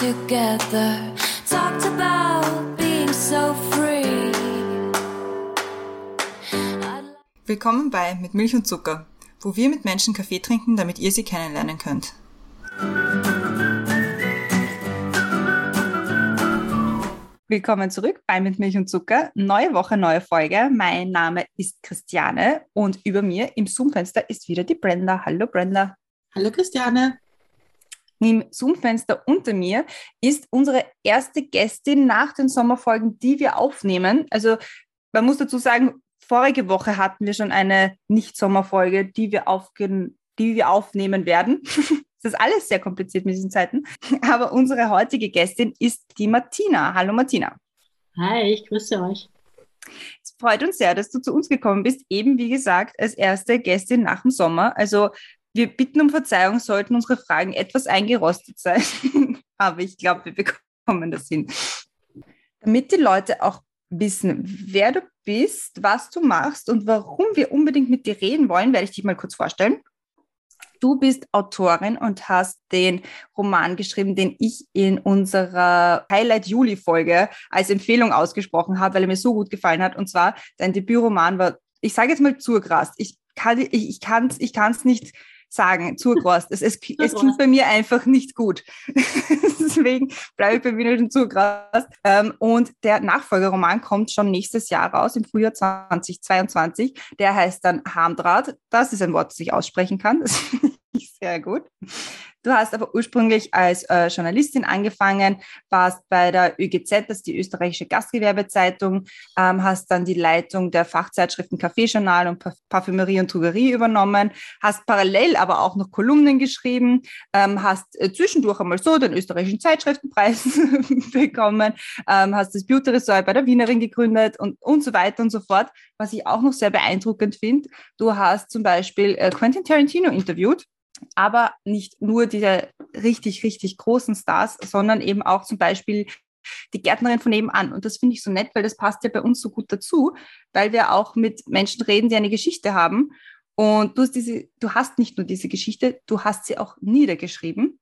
together. Talked about being so free. Willkommen bei Mit Milch und Zucker, wo wir mit Menschen Kaffee trinken, damit ihr sie kennenlernen könnt. Willkommen zurück bei Mit Milch und Zucker. Neue Woche, neue Folge. Mein Name ist Christiane und über mir im Zoom-Fenster ist wieder die Brenda. Hallo Brenda. Hallo Christiane. Im Zoom-Fenster unter mir ist unsere erste Gästin nach den Sommerfolgen, die wir aufnehmen. Also man muss dazu sagen, vorige Woche hatten wir schon eine Nicht-Sommerfolge, die wir die wir aufnehmen werden. Das ist alles sehr kompliziert mit diesen Zeiten. Aber unsere heutige Gästin ist die Martina. Hallo Martina. Hi, ich grüße euch. Es freut uns sehr, dass du zu uns gekommen bist. Eben wie gesagt, als erste Gästin nach dem Sommer. Also wir bitten um Verzeihung, sollten unsere Fragen etwas eingerostet sein. Aber ich glaube, wir bekommen das hin. Damit die Leute auch wissen, wer du bist, was du machst und warum wir unbedingt mit dir reden wollen, werde ich dich mal kurz vorstellen. Du bist Autorin und hast den Roman geschrieben, den ich in unserer Highlight Juli Folge als Empfehlung ausgesprochen habe, weil er mir so gut gefallen hat. Und zwar dein Debütroman war, ich sage jetzt mal Zurgrast. Ich kann ich, ich kann's ich kann's nicht sagen, Zurgrast. Es, es, es klingt bei mir einfach nicht gut. Deswegen bleibe ich bei mir nicht Zurgrast. Ähm, und der Nachfolgeroman kommt schon nächstes Jahr raus, im Frühjahr 2022. Der heißt dann Harmdraht. Das ist ein Wort, das ich aussprechen kann. Das finde sehr gut. Du hast aber ursprünglich als äh, Journalistin angefangen, warst bei der ÖGZ, das ist die österreichische Gastgewerbezeitung, ähm, hast dann die Leitung der Fachzeitschriften Kaffeejournal und Parfümerie und Drogerie übernommen, hast parallel aber auch noch Kolumnen geschrieben, ähm, hast äh, zwischendurch einmal so den österreichischen Zeitschriftenpreis bekommen, ähm, hast das Beauty Resort bei der Wienerin gegründet und, und so weiter und so fort. Was ich auch noch sehr beeindruckend finde, du hast zum Beispiel äh, Quentin Tarantino interviewt aber nicht nur diese richtig, richtig großen Stars, sondern eben auch zum Beispiel die Gärtnerin von nebenan. Und das finde ich so nett, weil das passt ja bei uns so gut dazu, weil wir auch mit Menschen reden, die eine Geschichte haben. Und du hast, diese, du hast nicht nur diese Geschichte, du hast sie auch niedergeschrieben.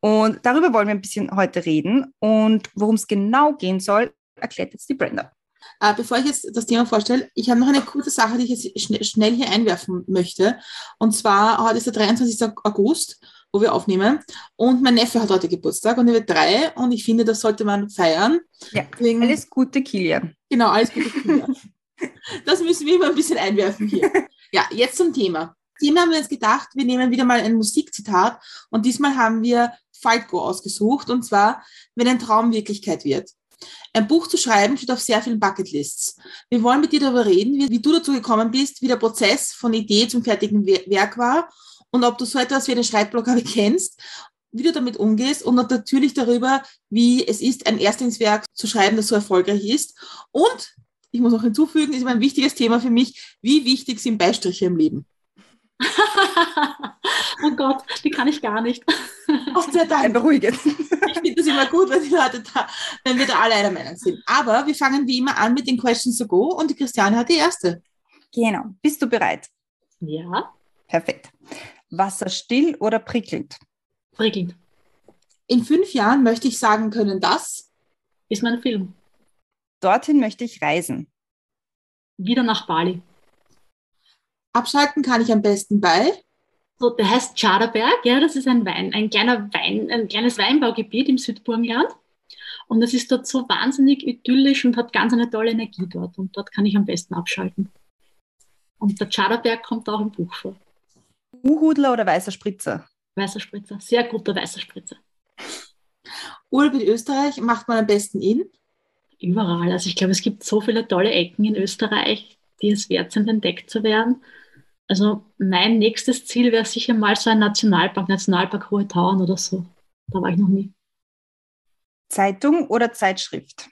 Und darüber wollen wir ein bisschen heute reden. Und worum es genau gehen soll, erklärt jetzt die Brenda. Äh, bevor ich jetzt das Thema vorstelle, ich habe noch eine kurze Sache, die ich jetzt schn schnell hier einwerfen möchte. Und zwar, heute ist der 23. August, wo wir aufnehmen. Und mein Neffe hat heute Geburtstag und er wird drei. Und ich finde, das sollte man feiern. Ja, Deswegen, alles Gute, Kilian. Genau, alles Gute, Kilian. das müssen wir immer ein bisschen einwerfen hier. Ja, jetzt zum Thema. Thema haben wir uns gedacht, wir nehmen wieder mal ein Musikzitat. Und diesmal haben wir Falco ausgesucht. Und zwar, wenn ein Traum Wirklichkeit wird. Ein Buch zu schreiben steht auf sehr vielen Bucketlists. Wir wollen mit dir darüber reden, wie, wie du dazu gekommen bist, wie der Prozess von Idee zum fertigen Werk war und ob du so etwas wie eine Schreibblockade kennst, wie du damit umgehst und natürlich darüber, wie es ist, ein Erstlingswerk zu schreiben, das so erfolgreich ist. Und ich muss noch hinzufügen, ist immer ein wichtiges Thema für mich, wie wichtig sind Beistriche im Leben? oh Gott, die kann ich gar nicht. Gott sei Dank. Beruhigend. Ich finde das immer gut, wenn, die Leute da, wenn wir da alle einer Meinung sind. Aber wir fangen wie immer an mit den Questions to go und die Christiane hat die erste. Genau. Bist du bereit? Ja. Perfekt. Wasser still oder prickelnd? Prickelnd. In fünf Jahren möchte ich sagen können, dass. Ist mein Film. Dorthin möchte ich reisen. Wieder nach Bali. Abschalten kann ich am besten bei. So, der heißt Schaderberg, ja, das ist ein Wein, ein kleiner Wein, ein kleines Weinbaugebiet im Südburgenland. Und das ist dort so wahnsinnig idyllisch und hat ganz eine tolle Energie dort. Und dort kann ich am besten abschalten. Und der Schaderberg kommt auch im Buch vor. Uhudler oder weißer Spritzer? Weißer Spritzer, sehr guter weißer Spritzer. Urlaub in Österreich macht man am besten in? Überall. Also ich glaube, es gibt so viele tolle Ecken in Österreich, die es wert sind, entdeckt zu werden. Also mein nächstes Ziel wäre sicher mal so ein Nationalpark, Nationalpark Hohe Tauern oder so. Da war ich noch nie. Zeitung oder Zeitschrift?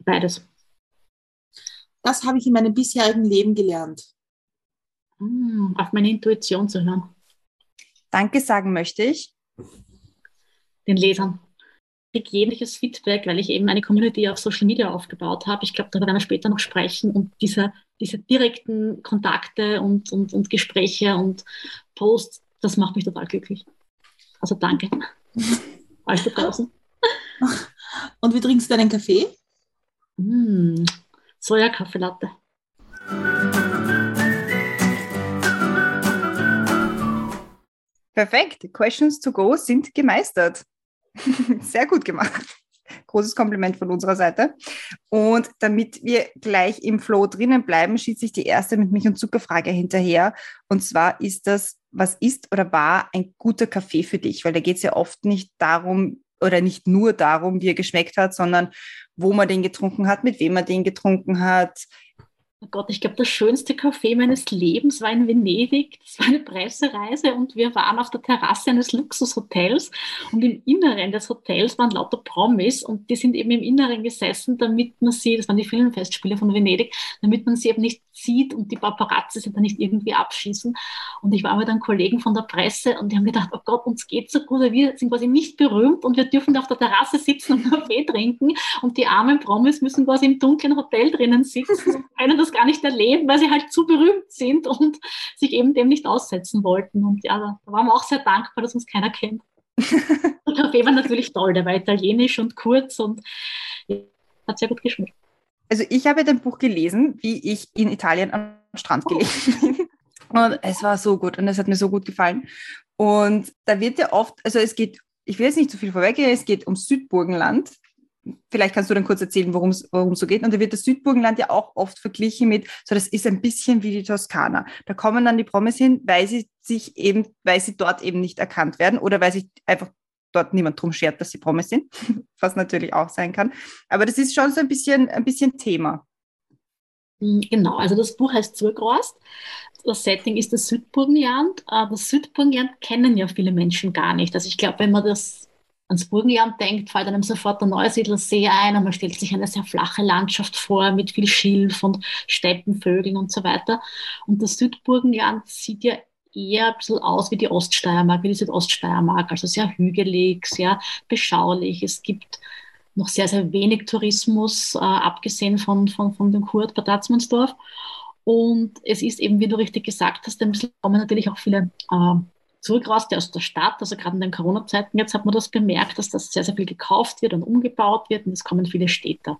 Beides. Das habe ich in meinem bisherigen Leben gelernt. Hm, auf meine Intuition zu hören. Danke sagen möchte ich. Den Lesern kriege jegliches Feedback, weil ich eben eine Community auf Social Media aufgebaut habe. Ich glaube, darüber werden wir später noch sprechen. Und diese, diese direkten Kontakte und, und, und Gespräche und Posts, das macht mich total glücklich. Also danke. Alles da draußen. Und wie trinkst du deinen Kaffee? Mm, Soja-Kaffeelatte. Perfekt. Questions to go sind gemeistert. Sehr gut gemacht. Großes Kompliment von unserer Seite. Und damit wir gleich im Flow drinnen bleiben, schießt sich die erste mit Milch- und Zuckerfrage hinterher. Und zwar ist das, was ist oder war ein guter Kaffee für dich? Weil da geht es ja oft nicht darum oder nicht nur darum, wie er geschmeckt hat, sondern wo man den getrunken hat, mit wem man den getrunken hat, Oh Gott, ich glaube, das schönste Café meines Lebens war in Venedig. Das war eine Pressereise und wir waren auf der Terrasse eines Luxushotels und im Inneren des Hotels waren lauter Promis und die sind eben im Inneren gesessen, damit man sie, das waren die Filmfestspiele von Venedig, damit man sie eben nicht sieht und die Paparazzi sind da nicht irgendwie abschießen. Und ich war mit einem Kollegen von der Presse und die haben gedacht, oh Gott, uns geht so gut, wir sind quasi nicht berühmt und wir dürfen auf der Terrasse sitzen und Kaffee trinken und die armen Promis müssen quasi im dunklen Hotel drinnen sitzen das gar nicht erleben, weil sie halt zu berühmt sind und sich eben dem nicht aussetzen wollten. Und ja, da waren wir auch sehr dankbar, dass uns keiner kennt. der Kaffee war natürlich toll, der war italienisch und kurz und hat sehr gut geschmeckt. Also ich habe dein Buch gelesen, wie ich in Italien am Strand gelegen bin. Und es war so gut und es hat mir so gut gefallen. Und da wird ja oft, also es geht, ich will jetzt nicht zu viel vorweggehen, es geht um Südburgenland. Vielleicht kannst du dann kurz erzählen, worum es so geht. Und da wird das Südburgenland ja auch oft verglichen mit, so das ist ein bisschen wie die Toskana. Da kommen dann die Promis hin, weil sie sich eben, weil sie dort eben nicht erkannt werden oder weil sich einfach dort niemand drum schert, dass sie Promis sind, was natürlich auch sein kann. Aber das ist schon so ein bisschen, ein bisschen Thema. Hm, genau, also das Buch heißt Zurgrost. Das Setting ist das Südburgenland. Äh, das Südburgenland kennen ja viele Menschen gar nicht. Also ich glaube, wenn man das ans Burgenland denkt, fällt einem sofort der Neusiedlersee ein und man stellt sich eine sehr flache Landschaft vor mit viel Schilf und Steppenvögeln und so weiter. Und das Südburgenland sieht ja eher ein bisschen aus wie die Oststeiermark, wie die Südoststeiermark, also sehr hügelig, sehr beschaulich. Es gibt noch sehr, sehr wenig Tourismus, äh, abgesehen von, von, von dem Kurt Bad Atzmannsdorf. Und es ist eben, wie du richtig gesagt hast, ein bisschen kommen natürlich auch viele äh, zurückraste aus der Stadt, also gerade in den Corona-Zeiten, jetzt hat man das bemerkt, dass das sehr, sehr viel gekauft wird und umgebaut wird und es kommen viele Städte.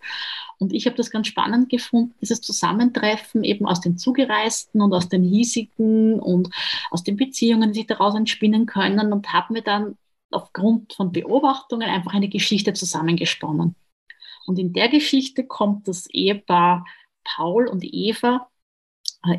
Und ich habe das ganz spannend gefunden, dieses Zusammentreffen eben aus den Zugereisten und aus den hiesigen und aus den Beziehungen, die sich daraus entspinnen können und habe mir dann aufgrund von Beobachtungen einfach eine Geschichte zusammengesponnen. Und in der Geschichte kommt das Ehepaar Paul und Eva.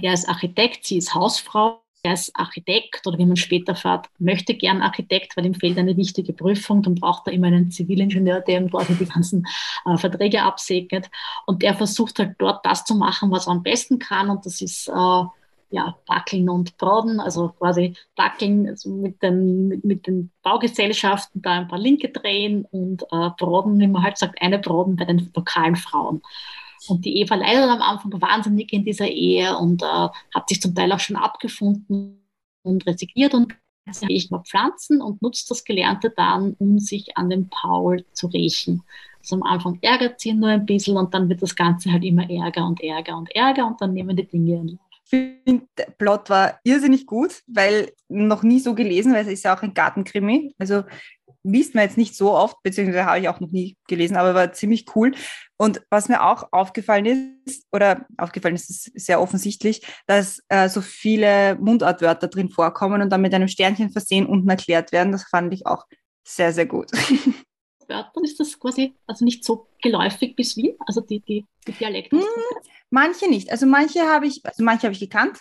Er ist Architekt, sie ist Hausfrau er ist Architekt oder wie man später fährt, möchte gern Architekt, weil ihm fehlt eine wichtige Prüfung, dann braucht er immer einen Zivilingenieur, der ihm quasi die ganzen äh, Verträge absegnet. Und der versucht halt dort das zu machen, was er am besten kann und das ist äh, ja, Backeln und Braden, also quasi Backeln also mit, den, mit, den Baugesellschaften, da ein paar Linke drehen und äh, Braden, wie man halt sagt, eine Braden bei den lokalen Frauen. Und die Eva leidet am Anfang wahnsinnig in dieser Ehe und äh, hat sich zum Teil auch schon abgefunden und resigniert und ich mal Pflanzen und nutzt das Gelernte dann, um sich an den Paul zu rächen. Also am Anfang ärgert sie ihn nur ein bisschen und dann wird das Ganze halt immer ärger und ärger und ärger und dann nehmen die Dinge Lauf. Ich finde, der Plot war irrsinnig gut, weil noch nie so gelesen, weil es ist ja auch ein Gartenkrimi. Also liest man jetzt nicht so oft, beziehungsweise habe ich auch noch nie gelesen, aber war ziemlich cool. Und was mir auch aufgefallen ist, oder aufgefallen ist, ist sehr offensichtlich, dass äh, so viele Mundartwörter drin vorkommen und dann mit einem Sternchen versehen unten erklärt werden. Das fand ich auch sehr, sehr gut. Wörtern ist das quasi also nicht so geläufig bis Wien, also die, die, die Dialekte? Hm, manche nicht. Also manche habe ich, also manche habe ich gekannt,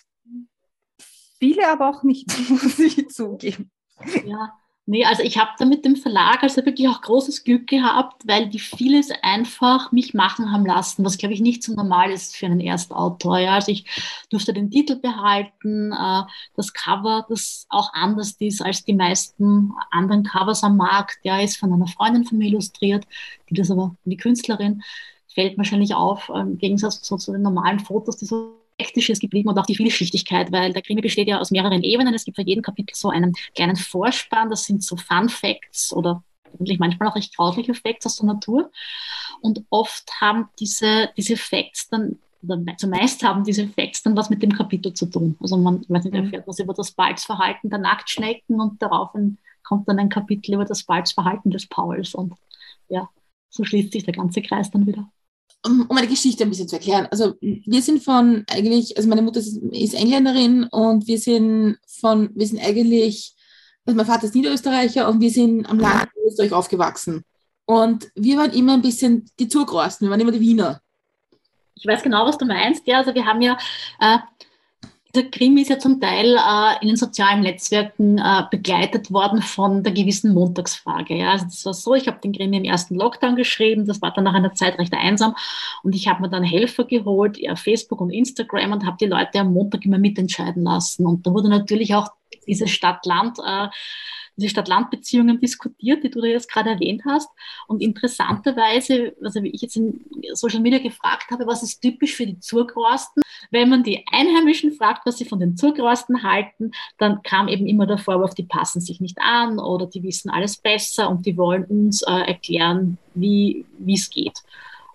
viele aber auch nicht, muss ich zugeben. Ja, Nee, also ich habe da mit dem Verlag also wirklich auch großes Glück gehabt, weil die vieles einfach mich machen haben lassen, was glaube ich nicht so normal ist für einen Erstautor. Ja, also ich durfte den Titel behalten, äh, das Cover, das auch anders ist als die meisten anderen Covers am Markt. Der ist von einer Freundin von mir illustriert, die das aber, die Künstlerin, fällt wahrscheinlich auf, äh, im Gegensatz zu, zu den normalen Fotos, die so Hektische ist geblieben und auch die Vielschichtigkeit, weil der Krimi besteht ja aus mehreren Ebenen. Es gibt für jeden Kapitel so einen kleinen Vorspann, das sind so Fun Facts oder eigentlich manchmal auch recht grausliche Facts aus der Natur. Und oft haben diese, diese Facts dann, oder zumeist haben diese Facts dann was mit dem Kapitel zu tun. Also man, weiß nicht, mhm. erfährt was über das Balzverhalten der Nacktschnecken und darauf kommt dann ein Kapitel über das Balzverhalten des Pauls. Und ja, so schließt sich der ganze Kreis dann wieder. Um, um eine Geschichte ein bisschen zu erklären. Also wir sind von eigentlich, also meine Mutter ist, Engländerin und wir sind von, wir sind eigentlich, also mein Vater ist Niederösterreicher und wir sind am Land Österreich aufgewachsen. Und wir waren immer ein bisschen die Zurgrosten, wir waren immer die Wiener. Ich weiß genau, was du meinst. Ja, also wir haben ja äh, der Krimi ist ja zum Teil äh, in den sozialen Netzwerken äh, begleitet worden von der gewissen Montagsfrage. Ja. Also das war so, ich habe den Krimi im ersten Lockdown geschrieben, das war dann nach einer Zeit recht einsam und ich habe mir dann Helfer geholt, ja, Facebook und Instagram und habe die Leute am Montag immer mitentscheiden lassen. Und da wurde natürlich auch diese Stadt-Land äh, diese Stadt-Land-Beziehungen diskutiert, die du da jetzt gerade erwähnt hast. Und interessanterweise, also wie ich jetzt in Social Media gefragt habe, was ist typisch für die Zurgrosten? Wenn man die Einheimischen fragt, was sie von den Zurgrosten halten, dann kam eben immer der Vorwurf, die passen sich nicht an oder die wissen alles besser und die wollen uns äh, erklären, wie es geht.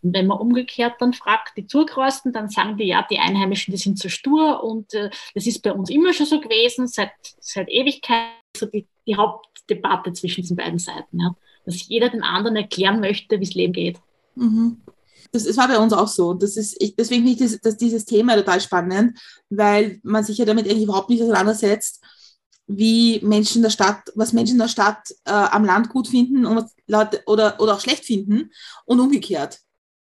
Und wenn man umgekehrt dann fragt, die Zurgrosten, dann sagen die, ja, die Einheimischen, die sind zu stur und äh, das ist bei uns immer schon so gewesen, seit, seit Ewigkeit so die, die Hauptdebatte zwischen diesen beiden Seiten. Ja? Dass jeder den anderen erklären möchte, wie es Leben geht. Mhm. Das, das war bei uns auch so. Das ist, ich, deswegen finde ich das, das, dieses Thema total spannend, weil man sich ja damit eigentlich überhaupt nicht auseinandersetzt, wie Menschen in der Stadt, was Menschen in der Stadt äh, am Land gut finden und Leute oder, oder auch schlecht finden und umgekehrt.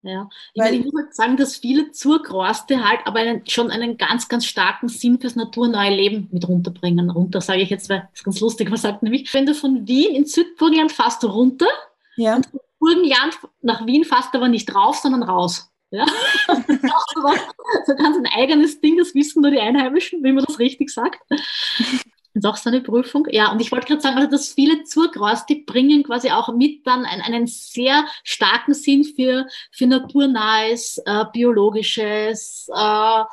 Ja, ich, Weil, meine, ich muss halt sagen, dass viele Zurgroste halt aber einen, schon einen ganz, ganz starken Sinn fürs naturneue Leben mit runterbringen. Runter sage ich jetzt, weil das ist ganz lustig, was sagt nämlich, wenn du von Wien in Südburgenland fährst runter ja. und von Burgenland nach Wien fährst du aber nicht rauf, sondern raus. Ja? so ganz ein eigenes Ding, das wissen nur die Einheimischen, wie man das richtig sagt. Das ist auch so eine Prüfung. Ja, und ich wollte gerade sagen, also dass viele Zurgraus, die bringen quasi auch mit dann einen, einen sehr starken Sinn für, für naturnahes, äh, biologisches, äh,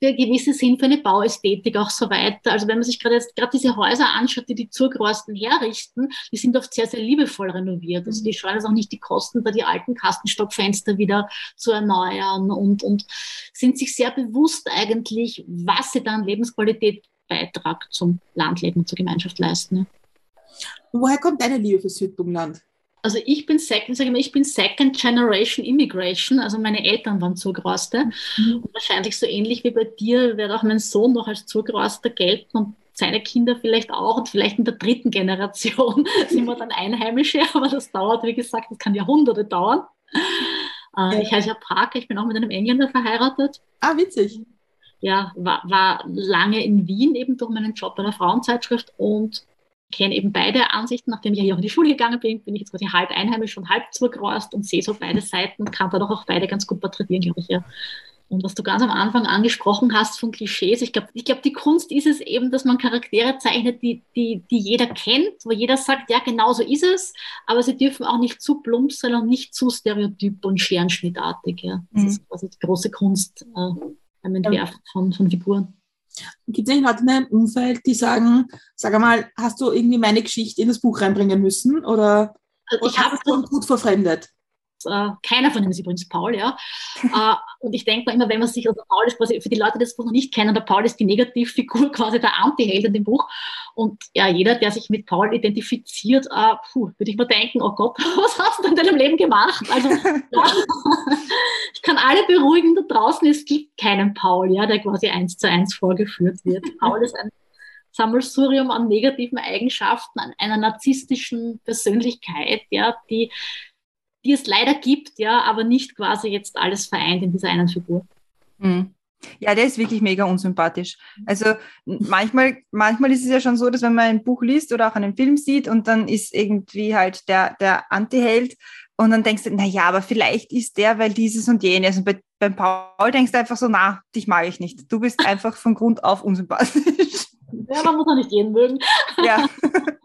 für gewisse Sinn für eine Bauästhetik auch so weiter. Also wenn man sich gerade jetzt gerade diese Häuser anschaut, die die Zurgrosten herrichten, die sind oft sehr, sehr liebevoll renoviert. Also die mhm. scheuen es auch nicht die Kosten, da die alten Kastenstockfenster wieder zu erneuern und, und sind sich sehr bewusst eigentlich, was sie dann Lebensqualität Beitrag zum Landleben und zur Gemeinschaft leisten. Woher kommt deine Liebe für Südburgenland? Also ich bin Second, sage ich mal, ich bin Second Generation Immigration, also meine Eltern waren Zugraste. Mhm. Und wahrscheinlich so ähnlich wie bei dir wird auch mein Sohn noch als Zugraster gelten und seine Kinder vielleicht auch und vielleicht in der dritten Generation sind wir dann Einheimische, aber das dauert, wie gesagt, das kann Jahrhunderte dauern. Äh. Ich heiße ja Parker, ich bin auch mit einem Engländer verheiratet. Ah, witzig ja, war, war lange in Wien eben durch meinen Job bei der Frauenzeitschrift und kenne eben beide Ansichten. Nachdem ich ja hier auch in die Schule gegangen bin, bin ich jetzt quasi halb einheimisch und halb zurgrost und sehe so beide Seiten, kann da doch auch beide ganz gut porträtieren, glaube ich, ja. Und was du ganz am Anfang angesprochen hast von Klischees, ich glaube, ich glaub, die Kunst ist es eben, dass man Charaktere zeichnet, die, die, die jeder kennt, wo jeder sagt, ja, genau so ist es, aber sie dürfen auch nicht zu plump sein und nicht zu stereotyp und scherenschnittartig. Ja. Das mhm. ist quasi die große Kunst. Äh, beim Entwerfen von, von Figuren. Gibt es Leute in deinem Umfeld, die sagen, sag einmal, hast du irgendwie meine Geschichte in das Buch reinbringen müssen oder, also ich habe es schon gut verfremdet? Äh, keiner von ihnen ist übrigens Paul, ja. äh, und ich denke immer, wenn man sich, also Paul ist quasi, für die Leute, die das Buch noch nicht kennen, der Paul ist die Negativfigur, quasi der Anti-Held in dem Buch. Und ja, jeder, der sich mit Paul identifiziert, äh, puh, würde ich mir denken, oh Gott, was hast du in deinem Leben gemacht? Also, ja, ich kann alle beruhigen da draußen, es gibt keinen Paul, ja, der quasi eins zu eins vorgeführt wird. Paul ist ein Sammelsurium an negativen Eigenschaften, an einer narzisstischen Persönlichkeit, ja, die die es leider gibt, ja, aber nicht quasi jetzt alles vereint in dieser einen Figur. Mhm. Ja, der ist wirklich mega unsympathisch. Also manchmal, manchmal ist es ja schon so, dass wenn man ein Buch liest oder auch einen Film sieht und dann ist irgendwie halt der, der Anti-Held und dann denkst du, na ja, aber vielleicht ist der, weil dieses und jenes. Und bei, beim Paul denkst du einfach so, na, dich mag ich nicht. Du bist einfach von Grund auf unsympathisch. Ja, man muss auch nicht jeden mögen. Ja.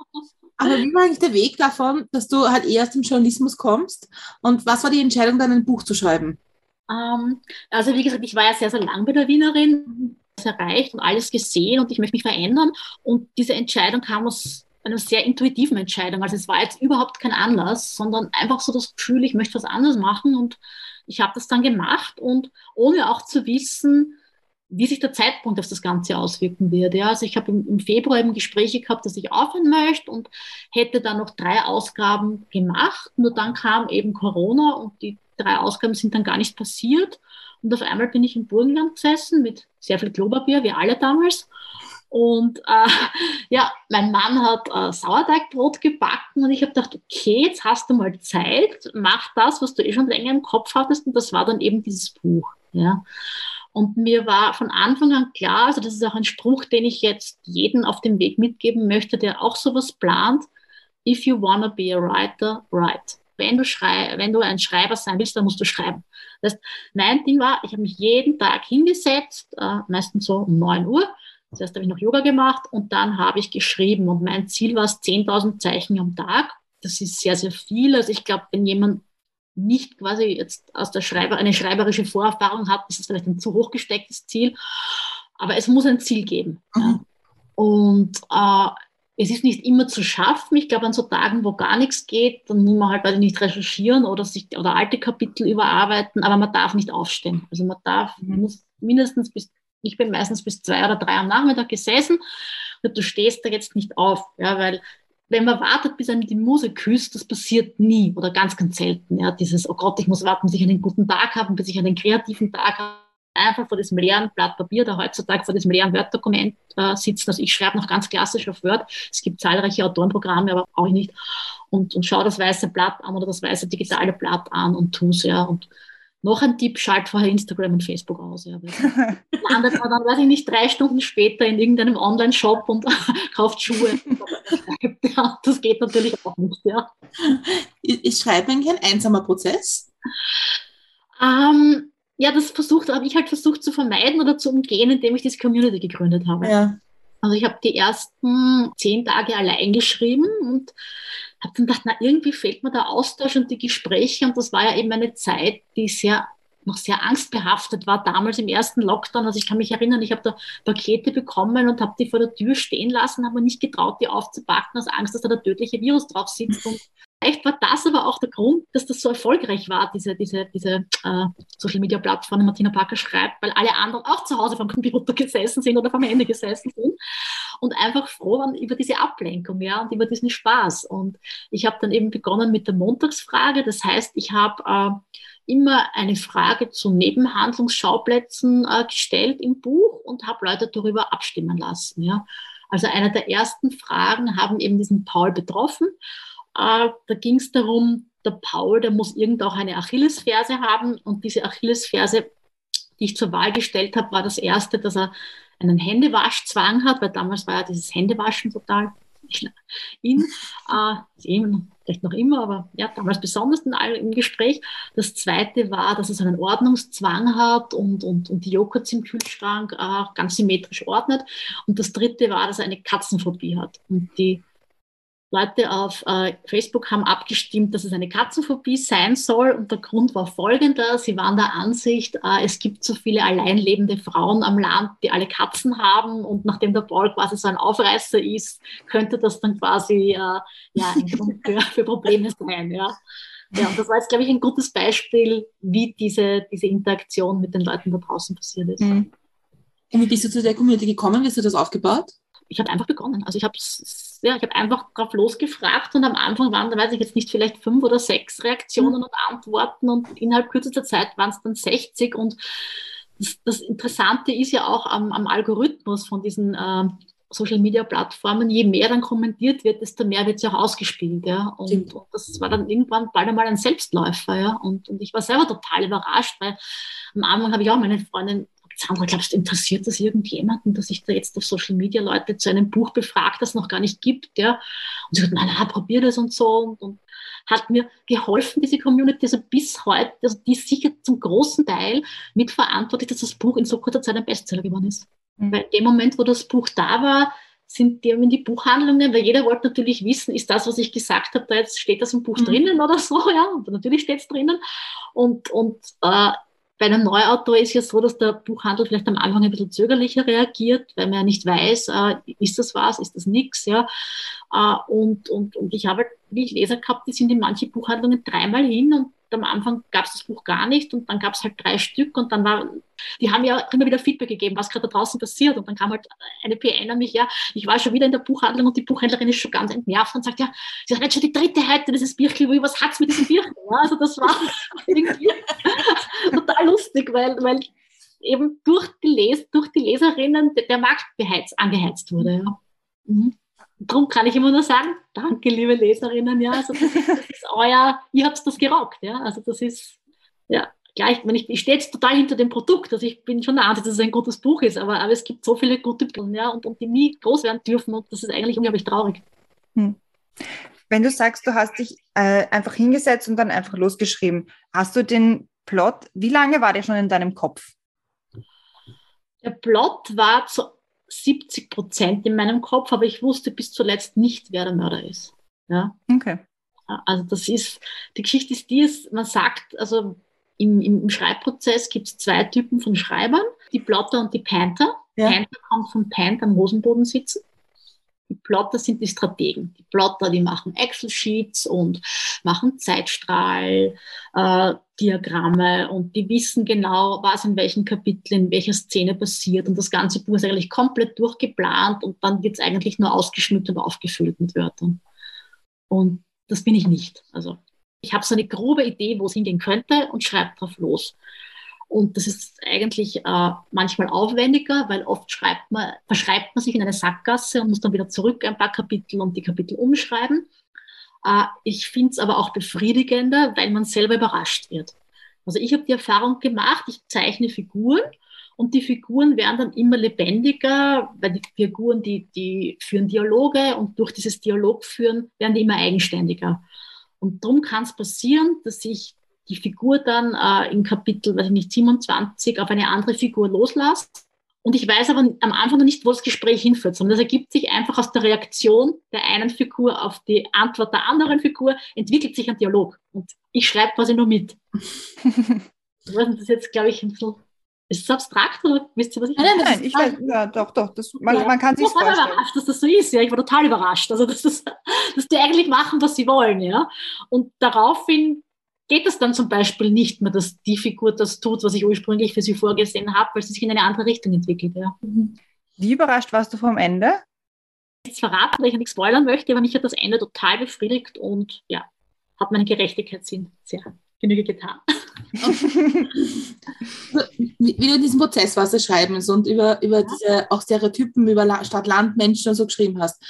Aber wie war eigentlich der Weg davon, dass du halt eher aus dem Journalismus kommst? Und was war die Entscheidung, dann ein Buch zu schreiben? Ähm, also wie gesagt, ich war ja sehr, sehr lang bei der Wienerin, erreicht und alles gesehen und ich möchte mich verändern. Und diese Entscheidung kam aus einer sehr intuitiven Entscheidung. Also es war jetzt überhaupt kein Anlass, sondern einfach so das Gefühl, ich möchte was anderes machen und ich habe das dann gemacht und ohne auch zu wissen, wie sich der Zeitpunkt auf das Ganze auswirken wird. Ja, also ich habe im, Februar eben Gespräche gehabt, dass ich aufhören möchte und hätte dann noch drei Ausgaben gemacht. Nur dann kam eben Corona und die drei Ausgaben sind dann gar nicht passiert. Und auf einmal bin ich im Burgenland gesessen mit sehr viel Klopapier, wie alle damals. Und äh, ja, mein Mann hat äh, Sauerteigbrot gebacken und ich habe gedacht, okay, jetzt hast du mal Zeit, mach das, was du eh schon länger im Kopf hattest. Und das war dann eben dieses Buch. Ja. Und mir war von Anfang an klar, also das ist auch ein Spruch, den ich jetzt jeden auf dem Weg mitgeben möchte, der auch sowas plant. If you wanna be a writer, write. Wenn du, schrei wenn du ein Schreiber sein willst, dann musst du schreiben. Das heißt, mein Ding war, ich habe mich jeden Tag hingesetzt, äh, meistens so um 9 Uhr. Zuerst habe ich noch Yoga gemacht und dann habe ich geschrieben. Und mein Ziel war es 10.000 Zeichen am Tag. Das ist sehr, sehr viel. Also ich glaube, wenn jemand nicht quasi jetzt aus der Schreiber, eine schreiberische Vorerfahrung hat, ist es vielleicht ein zu hoch gestecktes Ziel. Aber es muss ein Ziel geben. Mhm. Ja. Und äh, es ist nicht immer zu schaffen. Ich glaube, an so Tagen, wo gar nichts geht, dann muss man halt weiter nicht recherchieren oder sich oder alte Kapitel überarbeiten, aber man darf nicht aufstehen. Also man darf, mhm. muss mindestens bis, ich bin meistens bis zwei oder drei am Nachmittag gesessen und du stehst da jetzt nicht auf, ja, weil wenn man wartet, bis einem die Muse küsst, das passiert nie oder ganz, ganz selten. Ja, dieses, oh Gott, ich muss warten, bis ich einen guten Tag habe, bis ich einen kreativen Tag habe. Einfach vor diesem leeren Blatt Papier, da heutzutage vor diesem leeren Word-Dokument äh, sitzen. Also ich schreibe noch ganz klassisch auf Word. Es gibt zahlreiche Autorenprogramme, aber auch nicht. Und, und schau das weiße Blatt an oder das weiße digitale Blatt an und tu's, ja. Und noch ein Tipp, schalt vorher Instagram und Facebook aus. Ja, man dann, weiß ich nicht, drei Stunden später in irgendeinem Online-Shop und kauft Schuhe. ja, das geht natürlich auch nicht. Ja. Ist Schreiben ein einsamer Prozess? Ähm, ja, das versucht, habe ich halt versucht zu vermeiden oder zu umgehen, indem ich diese Community gegründet habe. Ja. Also ich habe die ersten zehn Tage allein geschrieben und habe dann gedacht, na, irgendwie fehlt mir der Austausch und die Gespräche. Und das war ja eben eine Zeit, die sehr noch sehr angstbehaftet war, damals im ersten Lockdown. Also ich kann mich erinnern, ich habe da Pakete bekommen und habe die vor der Tür stehen lassen, habe mir nicht getraut, die aufzupacken, aus Angst, dass da der tödliche Virus drauf sitzt. Und Vielleicht war das aber auch der Grund, dass das so erfolgreich war, diese, diese, diese äh, Social Media Plattform, Martina Parker schreibt, weil alle anderen auch zu Hause vom Computer gesessen sind oder vom Handy gesessen sind und einfach froh waren über diese Ablenkung ja, und über diesen Spaß. Und ich habe dann eben begonnen mit der Montagsfrage. Das heißt, ich habe äh, immer eine Frage zu Nebenhandlungsschauplätzen äh, gestellt im Buch und habe Leute darüber abstimmen lassen. Ja. Also eine der ersten Fragen haben eben diesen Paul betroffen. Äh, da ging es darum, der Paul, der muss irgend auch eine Achillesferse haben und diese Achillesferse, die ich zur Wahl gestellt habe, war das erste, dass er einen Händewaschzwang hat, weil damals war ja dieses Händewaschen total in, äh, eben, vielleicht noch immer, aber ja, damals besonders in, im Gespräch. Das zweite war, dass es einen Ordnungszwang hat und, und, und die Joghurts im Kühlschrank äh, ganz symmetrisch ordnet. Und das dritte war, dass er eine Katzenphobie hat. Und die Leute auf äh, Facebook haben abgestimmt, dass es eine Katzenphobie sein soll. Und der Grund war folgender. Sie waren der Ansicht, äh, es gibt so viele alleinlebende Frauen am Land, die alle Katzen haben. Und nachdem der Paul quasi so ein Aufreißer ist, könnte das dann quasi äh, ja, ein Grund für, für Probleme sein. Ja. Ja, und das war jetzt, glaube ich, ein gutes Beispiel, wie diese, diese Interaktion mit den Leuten da draußen passiert ist. Mhm. Und wie bist du zu der Community gekommen? Wie hast du das aufgebaut? Ich habe einfach begonnen. Also ich habe ja, ich hab einfach drauf losgefragt und am Anfang waren, da weiß ich jetzt nicht, vielleicht fünf oder sechs Reaktionen mhm. und Antworten und innerhalb kürzester Zeit waren es dann 60 und das, das, Interessante ist ja auch am, am Algorithmus von diesen äh, Social Media Plattformen, je mehr dann kommentiert wird, desto mehr wird es ja auch ausgespielt. Ja? Und, und, das war dann irgendwann bald einmal ein Selbstläufer. Ja? Und, und ich war selber total überrascht, weil am Anfang habe ich auch meine Freundin Sandra, glaubst du, interessiert das irgendjemanden, dass ich da jetzt auf Social Media Leute zu einem Buch befrage, das es noch gar nicht gibt? Ja? Und sie hat, nein, nein, probier das und so. Und, und hat mir geholfen, diese Community, also bis heute, also die sicher zum großen Teil mitverantwortlich, dass das Buch in so kurzer Zeit ein Bestseller geworden ist. Mhm. Weil in dem Moment, wo das Buch da war, sind die die Buchhandlungen, weil jeder wollte natürlich wissen, ist das, was ich gesagt habe, da jetzt steht das im Buch mhm. drinnen oder so, ja, und natürlich steht es drinnen. Und, und äh, bei einem Neuautor ist ja so, dass der Buchhandel vielleicht am Anfang ein bisschen zögerlicher reagiert, weil man ja nicht weiß, äh, ist das was, ist das nichts, ja. Äh, und, und, und ich habe wie ich Leser gehabt, die sind in manche Buchhandlungen dreimal hin und am Anfang gab es das Buch gar nicht und dann gab es halt drei Stück und dann war, die haben ja immer wieder Feedback gegeben, was gerade da draußen passiert und dann kam halt eine PN an mich, ja, ich war schon wieder in der Buchhandlung und die Buchhändlerin ist schon ganz entnervt und sagt, ja, sie hat jetzt schon die dritte Hälfte dieses Birchel, was hat's mit diesem Birchel? Ja, also das war irgendwie total lustig, weil, weil eben durch die, Les durch die Leserinnen der, Markt beheizt, angeheizt wurde. Ja. Mhm. Darum kann ich immer nur sagen, danke, liebe Leserinnen, ja, also das, das ist euer, ihr habt das gerockt, ja, also das ist, ja, gleich, wenn ich, ich stehe jetzt total hinter dem Produkt, also ich bin schon der Ansicht, dass es ein gutes Buch ist, aber, aber es gibt so viele gute Bücher, ja, und, und die nie groß werden dürfen und das ist eigentlich unglaublich traurig. Hm. Wenn du sagst, du hast dich äh, einfach hingesetzt und dann einfach losgeschrieben, hast du den Plot, wie lange war der schon in deinem Kopf? Der Plot war zu 70 Prozent in meinem Kopf, aber ich wusste bis zuletzt nicht, wer der Mörder ist. Ja? Okay. Also das ist, die Geschichte ist die, man sagt, also im, im Schreibprozess gibt es zwei Typen von Schreibern, die Plotter und die Panther. Ja. Panther kommt von Panther am Hosenboden sitzen. Die Plotter sind die Strategen. Die Plotter, die machen Excel-Sheets und machen Zeitstrahl, äh, und die wissen genau, was in welchen Kapiteln, in welcher Szene passiert. Und das ganze Buch ist eigentlich komplett durchgeplant und dann wird es eigentlich nur ausgeschmückt und aufgefüllt mit Wörtern. Und das bin ich nicht. Also ich habe so eine grobe Idee, wo es hingehen könnte und schreibe drauf los. Und das ist eigentlich äh, manchmal aufwendiger, weil oft schreibt man, verschreibt man sich in eine Sackgasse und muss dann wieder zurück ein paar Kapitel und die Kapitel umschreiben. Äh, ich finde es aber auch befriedigender, weil man selber überrascht wird. Also ich habe die Erfahrung gemacht, ich zeichne Figuren und die Figuren werden dann immer lebendiger, weil die Figuren, die, die führen Dialoge und durch dieses Dialog führen, werden die immer eigenständiger. Und darum kann es passieren, dass ich die Figur dann äh, im Kapitel, weiß ich nicht, 27 auf eine andere Figur loslässt. Und ich weiß aber am Anfang noch nicht, wo das Gespräch hinführt, sondern das ergibt sich einfach aus der Reaktion der einen Figur auf die Antwort der anderen Figur, entwickelt sich ein Dialog. Und ich schreibe quasi nur mit. ich weiß nicht, das ist jetzt, glaube ich, ein bisschen ist es abstrakt oder wisst ihr, was ich meine? Nein, nein, ich weiß, ja, doch, doch, das, man, ja. man kann sich vorstellen. Ich war überrascht, dass das so ist, ja, ich war total überrascht, also dass, das, dass die eigentlich machen, was sie wollen, ja, und daraufhin geht es dann zum Beispiel nicht mehr, dass die Figur das tut, was ich ursprünglich für sie vorgesehen habe, weil sie sich in eine andere Richtung entwickelt. Ja. Mhm. Wie überrascht warst du vom Ende? Jetzt verraten, weil ich nichts spoilern möchte, aber mich hat das Ende total befriedigt und ja, hat meinen Gerechtigkeitssinn sehr Genüge getan. Wie, wie du in diesem Prozess was du schreibens und über, über diese auch Stereotypen über Stadt-Land, Menschen und so geschrieben hast.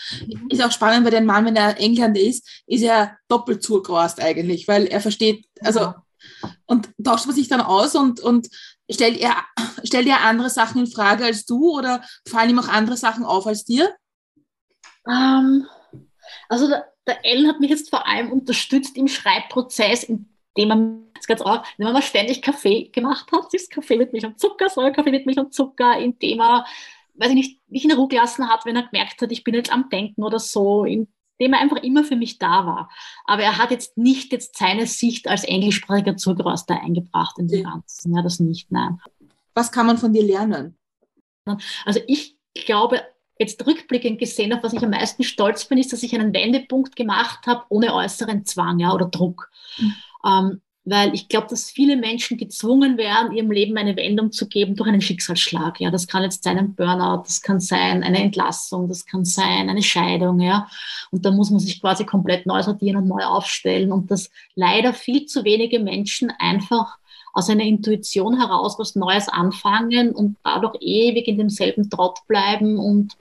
Ist auch spannend, weil dein Mann, wenn er Engländer ist, ist er doppelt zugerast eigentlich, weil er versteht, also und tauscht man sich dann aus und, und stellt, er, stellt er andere Sachen in Frage als du oder fallen ihm auch andere Sachen auf als dir? Um, ähm, also der, der Ellen hat mich jetzt vor allem unterstützt im Schreibprozess, indem man ganz auch, wenn man ständig Kaffee gemacht hat, süßes Kaffee mit Milch und Zucker, Säuerkaffee mit Milch und Zucker, indem er, weiß ich nicht, mich in Ruhe gelassen hat, wenn er gemerkt hat, ich bin jetzt am Denken oder so, indem er einfach immer für mich da war. Aber er hat jetzt nicht jetzt seine Sicht als englischsprachiger Zugeroster eingebracht in dem Ganzen. Ja, das nicht, nein. Was kann man von dir lernen? Also ich glaube, jetzt rückblickend gesehen, auf was ich am meisten stolz bin, ist, dass ich einen Wendepunkt gemacht habe, ohne äußeren Zwang ja, oder Druck. Mhm. Ähm, weil ich glaube, dass viele Menschen gezwungen werden, ihrem Leben eine Wendung zu geben durch einen Schicksalsschlag. Ja, das kann jetzt sein ein Burnout, das kann sein eine Entlassung, das kann sein eine Scheidung. Ja, und da muss man sich quasi komplett neu sortieren und neu aufstellen. Und dass leider viel zu wenige Menschen einfach aus einer Intuition heraus was Neues anfangen und dadurch ewig in demselben Trott bleiben und,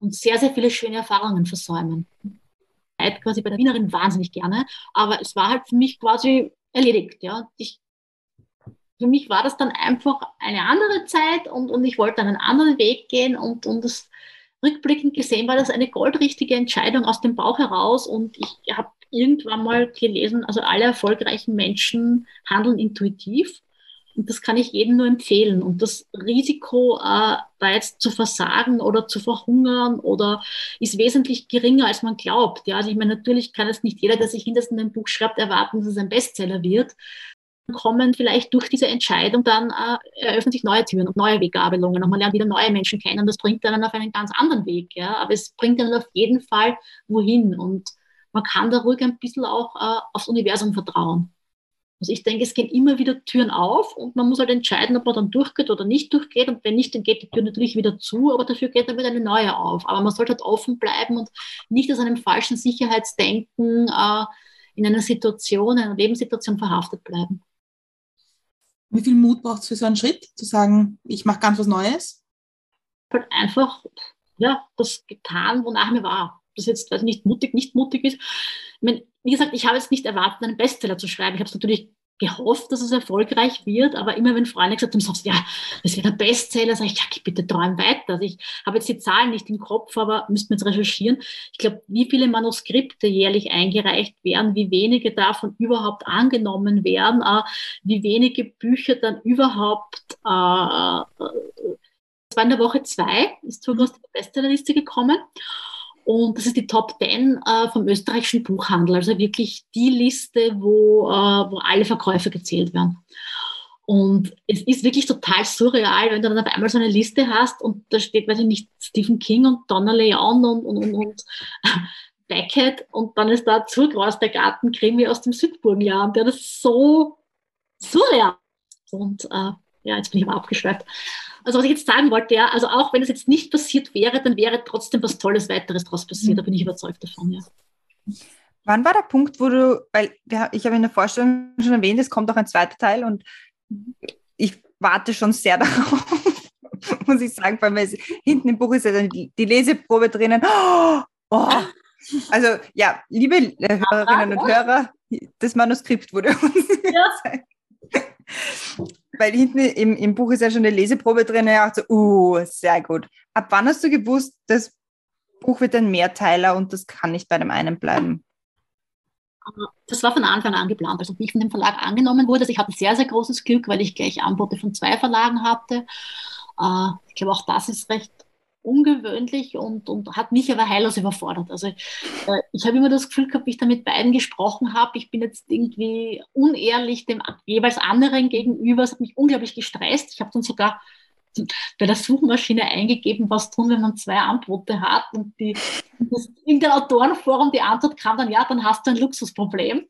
und sehr, sehr viele schöne Erfahrungen versäumen. Quasi bei der Wienerin wahnsinnig gerne, aber es war halt für mich quasi erledigt. Ja. Ich, für mich war das dann einfach eine andere Zeit und, und ich wollte einen anderen Weg gehen und, und das rückblickend gesehen war das eine goldrichtige Entscheidung aus dem Bauch heraus und ich habe irgendwann mal gelesen, also alle erfolgreichen Menschen handeln intuitiv und das kann ich jedem nur empfehlen. Und das Risiko, äh, da jetzt zu versagen oder zu verhungern oder ist wesentlich geringer, als man glaubt. Ja, also ich meine, natürlich kann es nicht jeder, der sich hinterst in ein Buch schreibt, erwarten, dass es ein Bestseller wird. Kommen vielleicht durch diese Entscheidung dann äh, eröffnen sich neue Türen und neue Weggabelungen und man lernt wieder neue Menschen kennen. Das bringt einen auf einen ganz anderen Weg. Ja, aber es bringt einen auf jeden Fall wohin und man kann da ruhig ein bisschen auch äh, aufs Universum vertrauen. Also ich denke, es gehen immer wieder Türen auf und man muss halt entscheiden, ob man dann durchgeht oder nicht durchgeht. Und wenn nicht, dann geht die Tür natürlich wieder zu, aber dafür geht dann wieder eine neue auf. Aber man sollte halt offen bleiben und nicht aus einem falschen Sicherheitsdenken äh, in einer Situation, einer Lebenssituation verhaftet bleiben. Wie viel Mut braucht es für so einen Schritt, zu sagen, ich mache ganz was Neues? Halt einfach ja, das getan, wonach mir war. Das jetzt, weiß ich nicht, mutig, nicht mutig ist. Ich meine, wie gesagt, ich habe jetzt nicht erwartet, einen Bestseller zu schreiben. Ich habe es natürlich gehofft, dass es erfolgreich wird, aber immer wenn Freunde gesagt haben, ja, das wird ein Bestseller, sage ich, ja, bitte träum weiter. Also ich habe jetzt die Zahlen nicht im Kopf, aber müssten wir jetzt recherchieren. Ich glaube, wie viele Manuskripte jährlich eingereicht werden, wie wenige davon überhaupt angenommen werden, äh, wie wenige Bücher dann überhaupt äh, das war in der Woche zwei, ist zur Bestsellerliste gekommen. Und das ist die Top 10 äh, vom österreichischen Buchhandel, also wirklich die Liste, wo, äh, wo alle Verkäufe gezählt werden. Und es ist wirklich total surreal, wenn du dann auf einmal so eine Liste hast und da steht, weiß ich nicht, Stephen King und Donna Leon und, und, und, und Beckett und dann ist da Zurgraus, der Gartenkrimi aus dem Südburgenjahr und der ist so surreal. Und äh, ja, jetzt bin ich aber abgeschweift. Also was ich jetzt sagen wollte, ja, also auch wenn es jetzt nicht passiert wäre, dann wäre trotzdem was Tolles weiteres daraus passiert. Da bin ich überzeugt davon, ja. Wann war der Punkt, wo du, weil ich habe in der Vorstellung schon erwähnt, es kommt auch ein zweiter Teil und ich warte schon sehr darauf, muss ich sagen, weil hinten im Buch ist ja dann die, die Leseprobe drinnen. Oh, also ja, liebe Hörerinnen und Hörer, das Manuskript wurde uns ja. weil hinten im, im Buch ist ja schon eine Leseprobe drin. Ja, so, uh, sehr gut. Ab wann hast du gewusst, das Buch wird ein Mehrteiler und das kann nicht bei dem einen bleiben? Das war von Anfang an geplant. Also wie ich von dem Verlag angenommen wurde, also ich hatte sehr, sehr großes Glück, weil ich gleich Anbote von zwei Verlagen hatte. Äh, ich glaube, auch das ist recht ungewöhnlich und, und hat mich aber heillos überfordert. Also äh, ich habe immer das Gefühl gehabt, wie ich da mit beiden gesprochen habe. Ich bin jetzt irgendwie unehrlich dem jeweils anderen gegenüber. Es hat mich unglaublich gestresst. Ich habe dann sogar bei der Suchmaschine eingegeben, was tun, wenn man zwei Antworten hat und die, das, in der Autorenforum die Antwort kam dann, ja, dann hast du ein Luxusproblem.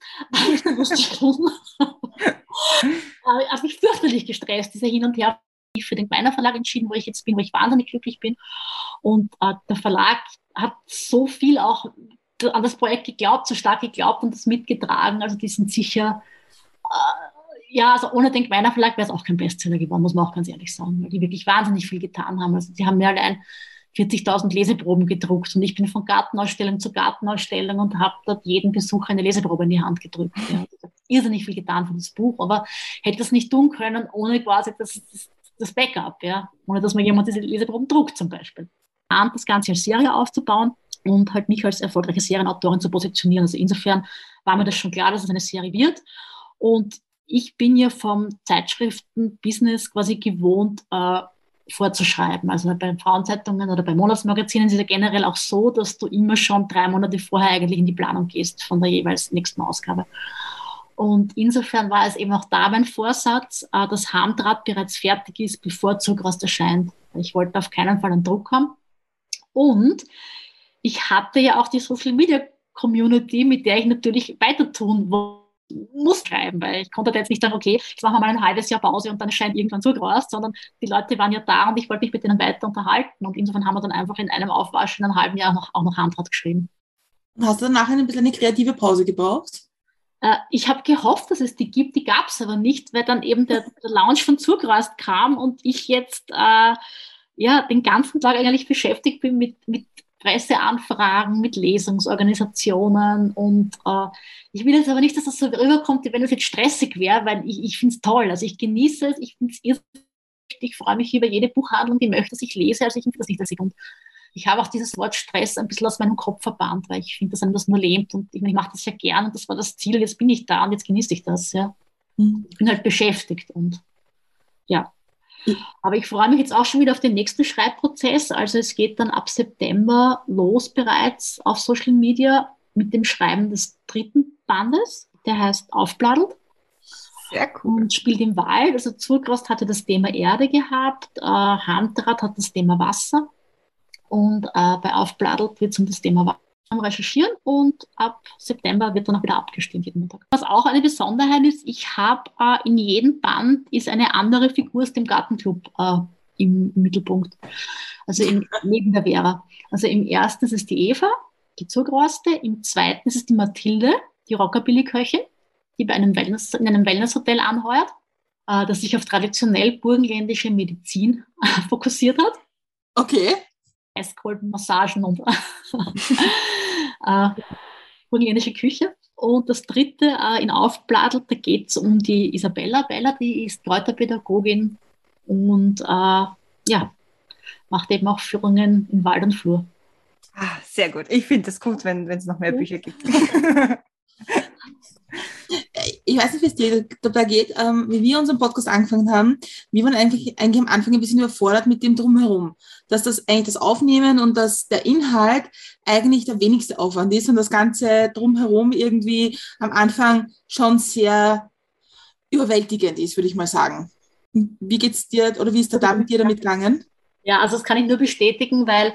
Äh, hat mich fürchterlich gestresst, dieser Hin und Her für den Kleiner Verlag entschieden, wo ich jetzt bin, wo ich wahnsinnig glücklich bin. Und äh, der Verlag hat so viel auch an das Projekt geglaubt, so stark geglaubt und das mitgetragen. Also die sind sicher, äh, ja, also ohne den Kleiner Verlag wäre es auch kein Bestseller geworden, muss man auch ganz ehrlich sagen, weil die wirklich wahnsinnig viel getan haben. Also die haben mir allein 40.000 Leseproben gedruckt und ich bin von Gartenausstellung zu Gartenausstellung und habe dort jeden Besucher eine Leseprobe in die Hand gedrückt. Ja. Ich habe irrsinnig viel getan für das Buch, aber hätte das nicht tun können, ohne quasi das, das, das Backup, ja, ohne dass man jemand diese Leseproben druckt zum Beispiel. Und das Ganze als Serie aufzubauen und halt mich als erfolgreiche Serienautorin zu positionieren. Also insofern war mir das schon klar, dass es eine Serie wird. Und ich bin ja vom Zeitschriftenbusiness quasi gewohnt, äh, vorzuschreiben. Also bei Frauenzeitungen oder bei Monatsmagazinen ist es ja generell auch so, dass du immer schon drei Monate vorher eigentlich in die Planung gehst von der jeweils nächsten Ausgabe. Und insofern war es eben auch da mein Vorsatz, äh, dass Hamdrad bereits fertig ist, bevor Zugrost erscheint. Ich wollte auf keinen Fall einen Druck haben. Und ich hatte ja auch die Social Media Community, mit der ich natürlich weiter tun muss schreiben, weil ich konnte jetzt nicht sagen, okay, jetzt machen wir mal ein halbes Jahr Pause und dann erscheint irgendwann Zugrost, sondern die Leute waren ja da und ich wollte mich mit denen weiter unterhalten. Und insofern haben wir dann einfach in einem Aufwasch in einem halben Jahr noch, auch noch Hamdrad geschrieben. Hast du dann nachher ein bisschen eine kreative Pause gebraucht? Äh, ich habe gehofft, dass es die gibt, die gab es aber nicht, weil dann eben der, der Launch von Zugrast kam und ich jetzt äh, ja den ganzen Tag eigentlich beschäftigt bin mit, mit Presseanfragen, mit Lesungsorganisationen und äh, ich will jetzt aber nicht, dass das so rüberkommt, wenn es jetzt stressig wäre, weil ich, ich finde es toll. Also ich genieße es, ich finde es ich freue mich über jede Buchhandlung, die möchte, dass ich lese, also ich finde das. Und ich habe auch dieses Wort Stress ein bisschen aus meinem Kopf verbannt, weil ich finde, dass einem das nur lähmt und ich, ich mache das ja gern und das war das Ziel, jetzt bin ich da und jetzt genieße ich das. Ja. Mhm. Ich bin halt beschäftigt und ja. Aber ich freue mich jetzt auch schon wieder auf den nächsten Schreibprozess. Also es geht dann ab September los bereits auf Social Media mit dem Schreiben des dritten Bandes. Der heißt Aufbladelt. Sehr cool. Und spielt im Wald. Also Zurgrost hatte das Thema Erde gehabt, äh, Hamdrad hat das Thema Wasser und äh, bei Aufbladelt wird es um das Thema Recherchieren und ab September wird dann auch wieder abgestimmt jeden Montag. Was auch eine Besonderheit ist, ich habe äh, in jedem Band ist eine andere Figur aus dem Gartenclub äh, im, im, Mittelpunkt. Also im, neben der Vera. Also im ersten ist es die Eva, die Zugroste, im zweiten ist es die Mathilde, die Rockabilly-Köchin, die bei einem Wellness, in einem Wellnesshotel anheuert, äh, das sich auf traditionell burgenländische Medizin fokussiert hat. Okay. Eiskolben-Massagen und äh, Küche. Und das dritte äh, in Aufbladel, da geht es um die Isabella Bella, die ist Kräuterpädagogin und äh, ja, macht eben auch Führungen in Wald und Flur. Ah, sehr gut. Ich finde es gut, wenn es noch mehr Bücher gibt. ich weiß nicht, wie es dir dabei geht, ähm, wie wir unseren Podcast angefangen haben, wir waren eigentlich, eigentlich am Anfang ein bisschen überfordert mit dem Drumherum, dass das eigentlich das Aufnehmen und dass der Inhalt eigentlich der wenigste Aufwand ist und das Ganze Drumherum irgendwie am Anfang schon sehr überwältigend ist, würde ich mal sagen. Wie geht's dir oder wie ist der da mit dir damit gegangen? Ja, also das kann ich nur bestätigen, weil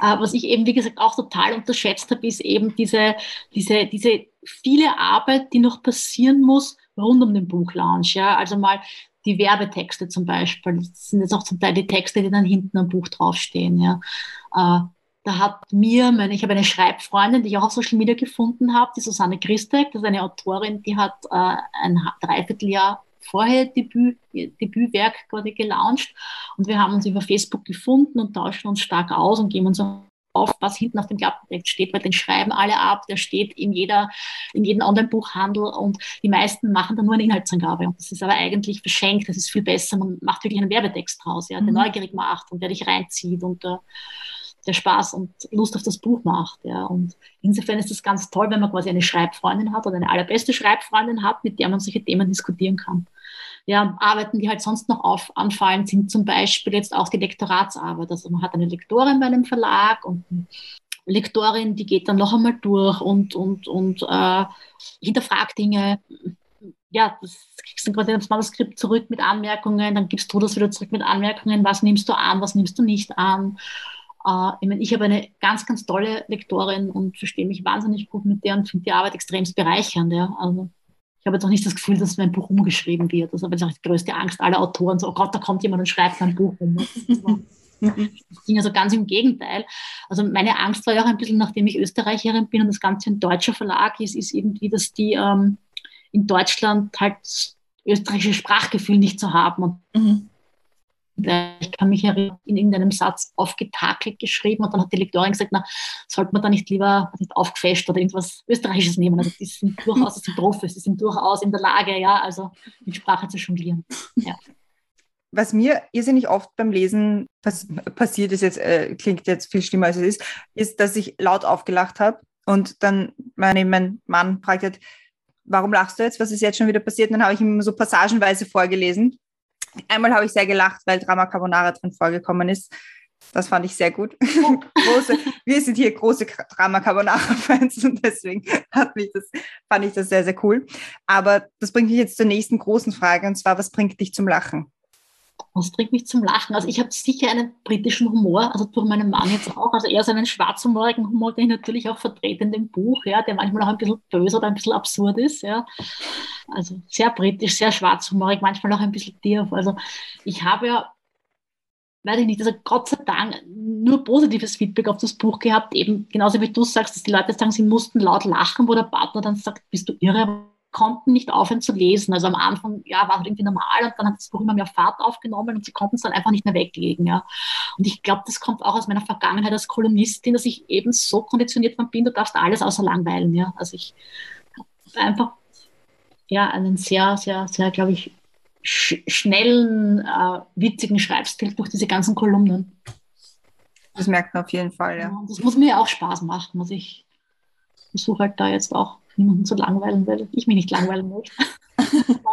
äh, was ich eben, wie gesagt, auch total unterschätzt habe, ist eben diese, diese, diese viele Arbeit, die noch passieren muss rund um den Buchlaunch. Ja? Also mal die Werbetexte zum Beispiel, das sind jetzt auch zum Teil die Texte, die dann hinten am Buch draufstehen. Ja? Äh, da hat mir, meine, ich habe eine Schreibfreundin, die ich auch auf Social Media gefunden habe, die Susanne Christek, das ist eine Autorin, die hat äh, ein Dreivierteljahr vorher Debüt, Debütwerk quasi gelauncht und wir haben uns über Facebook gefunden und tauschen uns stark aus und geben uns auf, was hinten auf dem Klappentext steht, weil den schreiben alle ab, der steht in jeder, in jedem Online-Buchhandel und die meisten machen dann nur eine Inhaltsangabe und das ist aber eigentlich verschenkt, das ist viel besser, man macht wirklich einen Werbetext draus, ja, der mhm. neugierig macht und der dich reinzieht und uh, der Spaß und Lust auf das Buch macht. Ja. Und insofern ist es ganz toll, wenn man quasi eine Schreibfreundin hat oder eine allerbeste Schreibfreundin hat, mit der man solche Themen diskutieren kann. Ja, Arbeiten, die halt sonst noch auf, anfallen, sind zum Beispiel jetzt auch die Lektoratsarbeit. Also man hat eine Lektorin bei einem Verlag und eine Lektorin, die geht dann noch einmal durch und, und, und äh, hinterfragt Dinge. Ja, das kriegst du quasi das Manuskript zurück mit Anmerkungen, dann gibst du das wieder zurück mit Anmerkungen, was nimmst du an, was nimmst du nicht an. Äh, ich meine, ich habe eine ganz, ganz tolle Lektorin und verstehe mich wahnsinnig gut mit der und finde die Arbeit extrem bereichernd. Ja. Also, ich habe jetzt auch nicht das Gefühl, dass mein Buch umgeschrieben wird. Das ist auch die größte Angst aller Autoren. So, oh Gott, da kommt jemand und schreibt mein Buch um. Das ging also ganz im Gegenteil. Also meine Angst war ja auch ein bisschen, nachdem ich Österreicherin bin und das Ganze ein deutscher Verlag ist, ist irgendwie, dass die ähm, in Deutschland halt österreichisches Sprachgefühl nicht zu haben. Und mhm. Ich kann mich erinnern, in irgendeinem Satz aufgetakelt geschrieben und dann hat die Lektorin gesagt, na, sollte man da nicht lieber nicht aufgefasst oder irgendwas Österreichisches nehmen. Also die sind durchaus, sind Profis, die sind durchaus in der Lage, ja, also mit Sprache zu jonglieren. Ja. Was mir irrsinnig oft beim Lesen pass passiert ist, jetzt äh, klingt jetzt viel schlimmer als es ist, ist, dass ich laut aufgelacht habe und dann meine, mein Mann fragt hat, warum lachst du jetzt? Was ist jetzt schon wieder passiert? Und dann habe ich ihm so passagenweise vorgelesen Einmal habe ich sehr gelacht, weil Drama Carbonara drin vorgekommen ist. Das fand ich sehr gut. Oh. große, wir sind hier große Drama Carbonara-Fans und deswegen hat mich das, fand ich das sehr, sehr cool. Aber das bringt mich jetzt zur nächsten großen Frage und zwar, was bringt dich zum Lachen? Was bringt mich zum Lachen? Also ich habe sicher einen britischen Humor, also durch meinen Mann jetzt auch. Also eher so einen schwarzhumorigen Humor, den ich natürlich auch vertrete in dem Buch, ja, der manchmal auch ein bisschen böse oder ein bisschen absurd ist. Ja. Also sehr britisch, sehr schwarzhumorig, manchmal auch ein bisschen tief. Also ich habe ja, weiß ich nicht, also Gott sei Dank nur positives Feedback auf das Buch gehabt, eben genauso wie du sagst, dass die Leute sagen, sie mussten laut lachen, wo der Partner dann sagt, bist du irre, konnten nicht aufhören zu lesen. Also am Anfang, ja, war es irgendwie normal und dann hat das Buch immer mehr Fahrt aufgenommen und sie konnten es dann einfach nicht mehr weglegen, ja. Und ich glaube, das kommt auch aus meiner Vergangenheit als Kolumnistin, dass ich eben so konditioniert bin, du darfst alles außer langweilen, ja. Also ich habe einfach, ja, einen sehr, sehr, sehr, glaube ich, sch schnellen, äh, witzigen Schreibstil durch diese ganzen Kolumnen. Das merkt man auf jeden Fall, ja. ja das muss mir auch Spaß machen. Also ich versuche halt da jetzt auch niemanden zu langweilen, weil ich mich nicht langweilen möchte.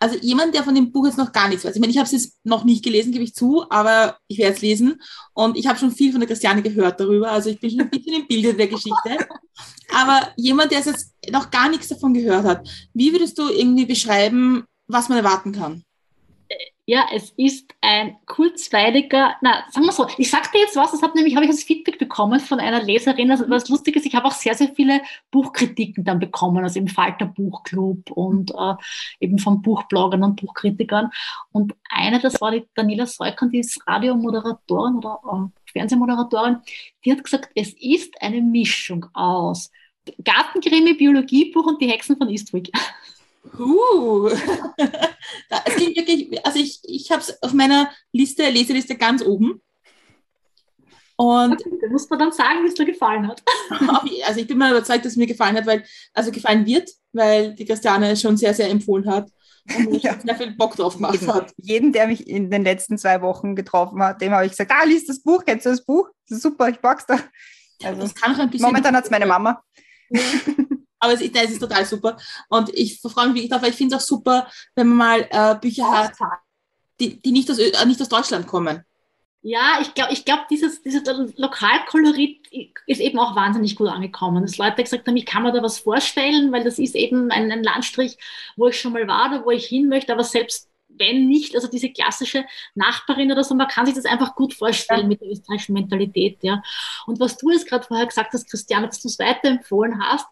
Also jemand, der von dem Buch jetzt noch gar nichts weiß. Ich meine, ich habe es jetzt noch nicht gelesen, gebe ich zu, aber ich werde es lesen. Und ich habe schon viel von der Christiane gehört darüber. Also ich bin schon ein bisschen im Bilde der Geschichte. Aber jemand, der es jetzt noch gar nichts davon gehört hat, wie würdest du irgendwie beschreiben, was man erwarten kann? Ja, es ist ein kurzweiliger, na, sagen wir so, ich sag dir jetzt was, das hat nämlich, habe ich als Feedback bekommen von einer Leserin, also was lustig ist, ich habe auch sehr, sehr viele Buchkritiken dann bekommen, also im Falter Buchclub und äh, eben von Buchbloggern und Buchkritikern. Und eine, das war die Daniela Seukern, die ist Radiomoderatorin oder äh, Fernsehmoderatorin, die hat gesagt, es ist eine Mischung aus Gartenkrimi, Biologiebuch und die Hexen von Eastwick. Uh, es klingt wirklich, also ich, ich habe es auf meiner Liste, Leseliste ganz oben. Und da muss man dann sagen, wie es dir gefallen hat. also ich bin mal überzeugt, dass es mir gefallen hat, weil, also gefallen wird, weil die Christiane es schon sehr, sehr empfohlen hat und ja. sehr viel Bock drauf gemacht jeden, hat. Jeden, der mich in den letzten zwei Wochen getroffen hat, dem habe ich gesagt, ah, liest das Buch, kennst du das Buch? Das super, ich mag's da. Also, momentan hat es meine Mama. Aber es, das ist total super. Und ich freue mich wirklich darauf, weil ich finde es auch super, wenn man mal äh, Bücher hat, die, die nicht, aus, äh, nicht aus Deutschland kommen. Ja, ich glaube, ich glaub, dieses, dieses Lokalkolorit ist eben auch wahnsinnig gut angekommen. Dass Leute gesagt haben, ich kann mir da was vorstellen, weil das ist eben ein, ein Landstrich, wo ich schon mal war, da wo ich hin möchte, aber selbst wenn nicht, also diese klassische Nachbarin oder so, man kann sich das einfach gut vorstellen ja. mit der österreichischen Mentalität, ja. Und was du jetzt gerade vorher gesagt hast, Christiane, dass du es weiterempfohlen hast,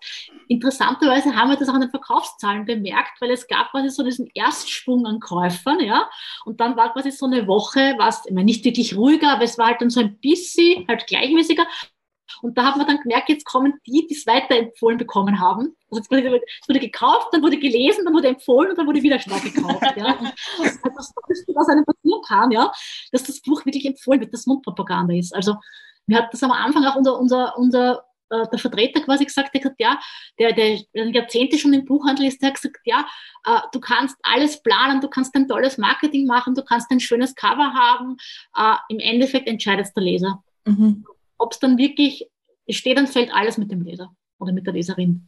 interessanterweise haben wir das auch an den Verkaufszahlen bemerkt, weil es gab quasi so diesen Erstschwung an Käufern, ja. Und dann war quasi so eine Woche, was, ich meine, nicht wirklich ruhiger, aber es war halt dann so ein bisschen halt gleichmäßiger. Und da haben wir dann gemerkt, jetzt kommen die, die es weiterempfohlen bekommen haben. Also es wurde, wurde, gekauft, dann wurde gelesen, dann wurde empfohlen und dann wurde wieder stark gekauft. ja. Und das ist halt das Tollste, was einem passieren kann, ja, dass das Buch wirklich empfohlen wird, dass Mundpropaganda ist. Also mir hat das am Anfang auch unser, unser, unser äh, der Vertreter quasi gesagt, der hat ja, der, der Jahrzehnte schon im Buchhandel ist, der hat gesagt, ja, äh, du kannst alles planen, du kannst ein tolles Marketing machen, du kannst ein schönes Cover haben, äh, im Endeffekt entscheidet der Leser. Mhm ob es dann wirklich steht und fällt alles mit dem Leser oder mit der Leserin.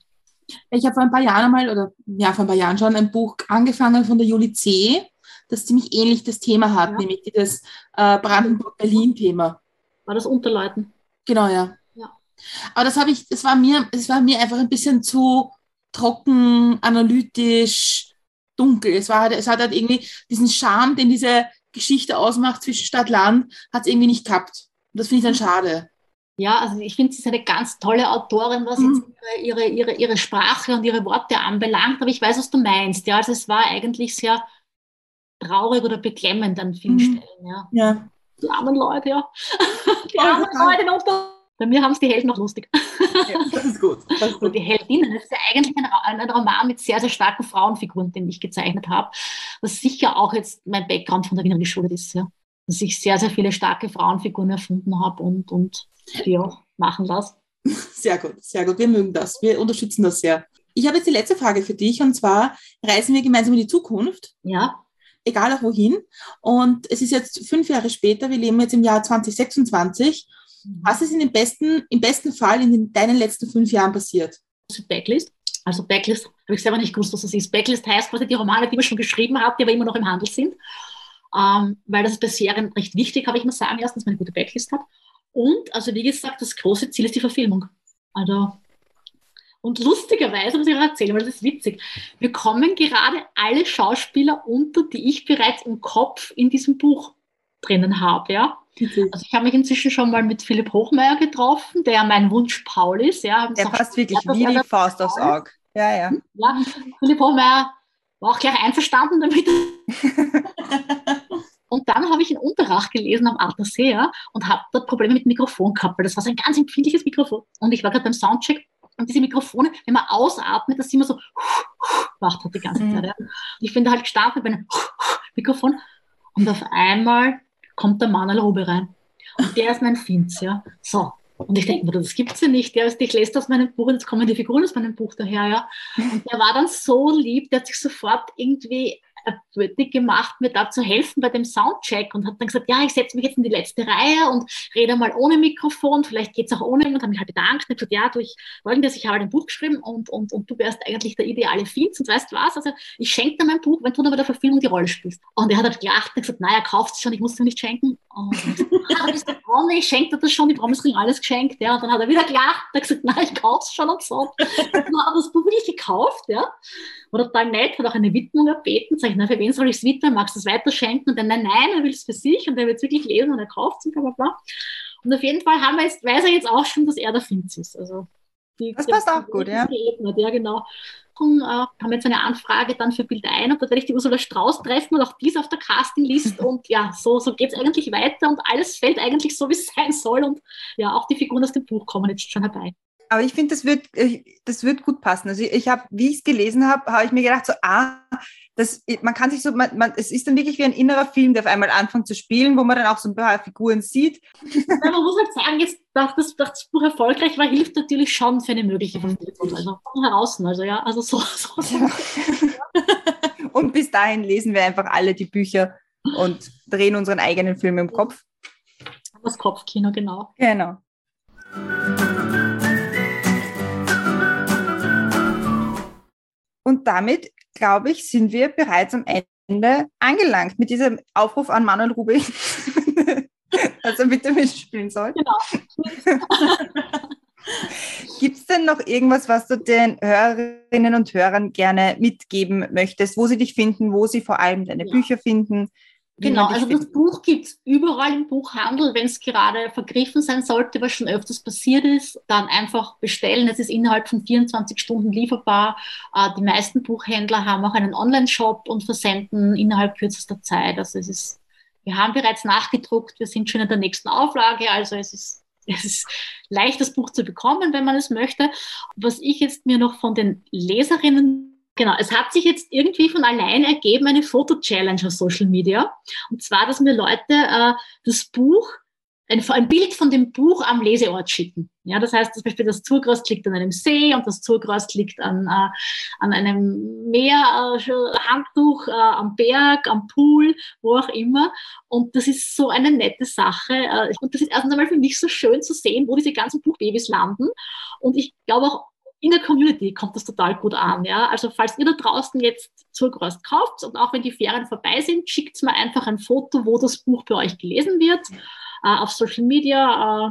Ich habe vor ein paar Jahren mal, oder ja, vor ein paar Jahren schon ein Buch angefangen von der Juli C., das ziemlich ähnlich das Thema hat, ja. nämlich das äh, Brandenburg-Berlin-Thema. War das Unterleuten? Genau, ja. ja. Aber das habe ich, das war mir, es war mir einfach ein bisschen zu trocken, analytisch, dunkel. Es war halt, es hat halt irgendwie diesen Charme, den diese Geschichte ausmacht zwischen Stadt Land, hat es irgendwie nicht gehabt. Und das finde ich dann mhm. schade. Ja, also ich finde, sie ist eine ganz tolle Autorin, was mhm. jetzt ihre, ihre, ihre Sprache und ihre Worte anbelangt. Aber ich weiß, was du meinst. Ja, also es war eigentlich sehr traurig oder beklemmend an vielen mhm. Stellen. Ja. ja. Die armen Leute, ja. Die armen ja, Leute unter. Bei mir haben es die Helden noch lustig. Ja, das ist gut. Das ist gut. Und die Heldinnen, das ist ja eigentlich ein, ein, Roman mit sehr, sehr starken Frauenfiguren, den ich gezeichnet habe. Was sicher auch jetzt mein Background von der Wiener geschuldet ist, ja. Dass ich sehr, sehr viele starke Frauenfiguren erfunden habe und, und die auch machen lasse. Sehr gut, sehr gut. Wir mögen das. Wir unterstützen das sehr. Ich habe jetzt die letzte Frage für dich und zwar reisen wir gemeinsam in die Zukunft. Ja. Egal auch wohin. Und es ist jetzt fünf Jahre später, wir leben jetzt im Jahr 2026. Mhm. Was ist in den besten, im besten Fall in den, deinen letzten fünf Jahren passiert? Backlist. Also Backlist, habe ich selber nicht gewusst, was das ist. Backlist heißt quasi die Romane, die man schon geschrieben hat, die aber immer noch im Handel sind. Ähm, weil das ist bei Serien recht wichtig, habe ich mal sagen lassen, dass man eine gute Backlist hat. Und, also wie gesagt, das große Ziel ist die Verfilmung. Also, und lustigerweise muss ich auch erzählen, weil das ist witzig. Wir kommen gerade alle Schauspieler unter, die ich bereits im Kopf in diesem Buch drinnen habe, ja. Also ich habe mich inzwischen schon mal mit Philipp Hochmeier getroffen, der mein Wunsch Paul ist. Ja, der passt wirklich wie die Faust aufs Auge. Ja, ja. ja, Philipp Hochmeier war auch gleich einverstanden damit. Und dann habe ich in Unterrach gelesen am Attersee ja, und habe dort Probleme mit Mikrofon gehabt, weil das war so ein ganz empfindliches Mikrofon. Und ich war gerade beim Soundcheck und diese Mikrofone, wenn man ausatmet, dass sie immer so gemacht hat die ganze mhm. Zeit. Ja. Und ich bin da halt gestanden bei einem Mikrofon und auf einmal kommt der Manuel Rube rein. Und der ist mein Finz, ja. So. Und ich denke mir, das gibt es ja nicht. Der, ich lese aus meinem Buch und jetzt kommen die Figuren aus meinem Buch daher, ja. Und der war dann so lieb, der hat sich sofort irgendwie Bötig gemacht, mir da zu helfen bei dem Soundcheck und hat dann gesagt, ja, ich setze mich jetzt in die letzte Reihe und rede mal ohne Mikrofon, vielleicht geht es auch ohne und habe mich halt bedankt und gesagt, ja, du, ich folgendes, ich habe halt ein Buch geschrieben und, und, und du wärst eigentlich der ideale Fietz und weißt was, also ich schenke dir mein Buch, wenn du dann bei der Verfilmung die Rolle spielst. Und er hat halt gelacht und gesagt, naja, kauft es schon, ich muss es nicht schenken. Und ah, oh, ich schenke dir das schon, die Promisring alles geschenkt, ja, und dann hat er wieder gelacht und gesagt, nein, ich kaufe es schon und so. Und dann hat das Buch wirklich gekauft, ja, war total nett, hat auch eine Widmung erbeten, sag ich, Na, für wen soll ich es widmen? Magst du es weiterschenken? Und dann, nein, nein, er will es für sich und er wird es wirklich lesen und er kauft es und bla bla bla. Und auf jeden Fall haben wir jetzt, weiß er jetzt auch schon, dass er der Finz ist. Also die, Das passt auch gut, ja. Geebnet, ja, genau. Und, äh, haben jetzt eine Anfrage dann für Bild ein und da werde ich die Ursula Strauß treffen und auch dies auf der Castinglist und ja, so, so geht es eigentlich weiter und alles fällt eigentlich so, wie es sein soll und ja, auch die Figuren aus dem Buch kommen jetzt schon herbei. Aber ich finde, das wird, äh, das wird gut passen. Also ich, habe, wie ich es gelesen habe, habe ich mir gedacht, so, ah, das, man kann sich so, man, man, es ist dann wirklich wie ein innerer Film, der auf einmal anfängt zu spielen, wo man dann auch so ein paar Figuren sieht. Ja, man muss halt sagen, jetzt, dass das, dass das Buch erfolgreich war, hilft natürlich schon für eine mögliche Verfilmung. Also von heraus, also ja, also so. so, so. Ja. und bis dahin lesen wir einfach alle die Bücher und drehen unseren eigenen Film im Kopf. Das Kopfkino, genau. Genau. Und damit, glaube ich, sind wir bereits am Ende angelangt mit diesem Aufruf an Manuel Rubin, dass er bitte mitspielen soll. Genau. Gibt es denn noch irgendwas, was du den Hörerinnen und Hörern gerne mitgeben möchtest, wo sie dich finden, wo sie vor allem deine Ja. Bücher finden? Genau, also das? Buch gibt es überall im Buchhandel. Wenn es gerade vergriffen sein sollte, was schon öfters passiert ist, dann einfach bestellen. Es ist innerhalb von 24 Stunden lieferbar. Äh, die meisten Buchhändler haben auch einen Online-Shop und versenden innerhalb kürzester Zeit. Also es ist, wir haben bereits nachgedruckt, wir sind schon in der nächsten Auflage, also es ist es ist leicht, das Buch zu bekommen, wenn man es möchte. Was ich jetzt mir noch von den Leserinnen Genau, es hat sich jetzt irgendwie von allein ergeben eine Foto-Challenge auf Social Media. Und zwar, dass mir Leute äh, das Buch, ein, ein Bild von dem Buch am Leseort schicken. Ja, das heißt zum Beispiel, das Zurgrost liegt an einem See und das Zurgrost liegt an, äh, an einem Meer, äh, Handtuch, äh, am Berg, am Pool, wo auch immer. Und das ist so eine nette Sache. Äh, und das ist erstens einmal für mich so schön zu sehen, wo diese ganzen Buchbabys landen. Und ich glaube auch, in der Community kommt das total gut an. Ja? Also falls ihr da draußen jetzt Zurgrost kauft und auch wenn die Ferien vorbei sind, schickt mir einfach ein Foto, wo das Buch bei euch gelesen wird, äh, auf Social Media, äh,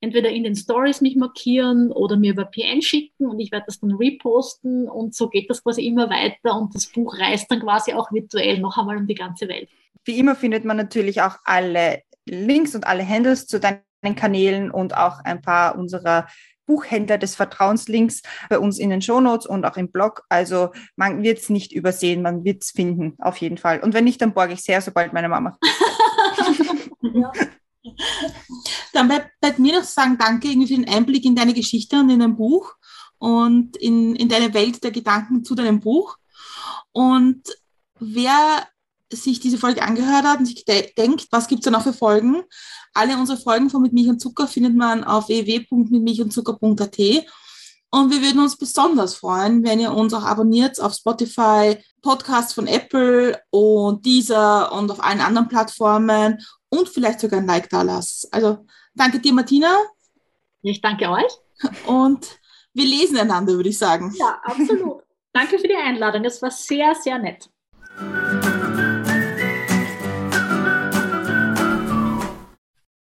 entweder in den Stories mich markieren oder mir über PN schicken und ich werde das dann reposten und so geht das quasi immer weiter und das Buch reist dann quasi auch virtuell noch einmal um die ganze Welt. Wie immer findet man natürlich auch alle Links und alle Handles zu deinen Kanälen und auch ein paar unserer Buchhändler des Vertrauenslinks bei uns in den Shownotes und auch im Blog. Also man wird es nicht übersehen, man wird es finden, auf jeden Fall. Und wenn nicht, dann borge ich sehr, sobald meine Mama. Dann bleibt, mir noch zu sagen, danke irgendwie für den Einblick in deine Geschichte und in dein Buch und in, in deine Welt der Gedanken zu deinem Buch. Und wer sich diese Folge angehört hat und sich de denkt, was gibt es da noch für Folgen? Alle unsere Folgen von Mit Milch und Zucker findet man auf www.mitmilchundzucker.at. Und wir würden uns besonders freuen, wenn ihr uns auch abonniert auf Spotify, Podcasts von Apple und dieser und auf allen anderen Plattformen und vielleicht sogar ein Like da lasst. Also danke dir, Martina. Ich danke euch. Und wir lesen einander, würde ich sagen. Ja, absolut. danke für die Einladung. Das war sehr, sehr nett.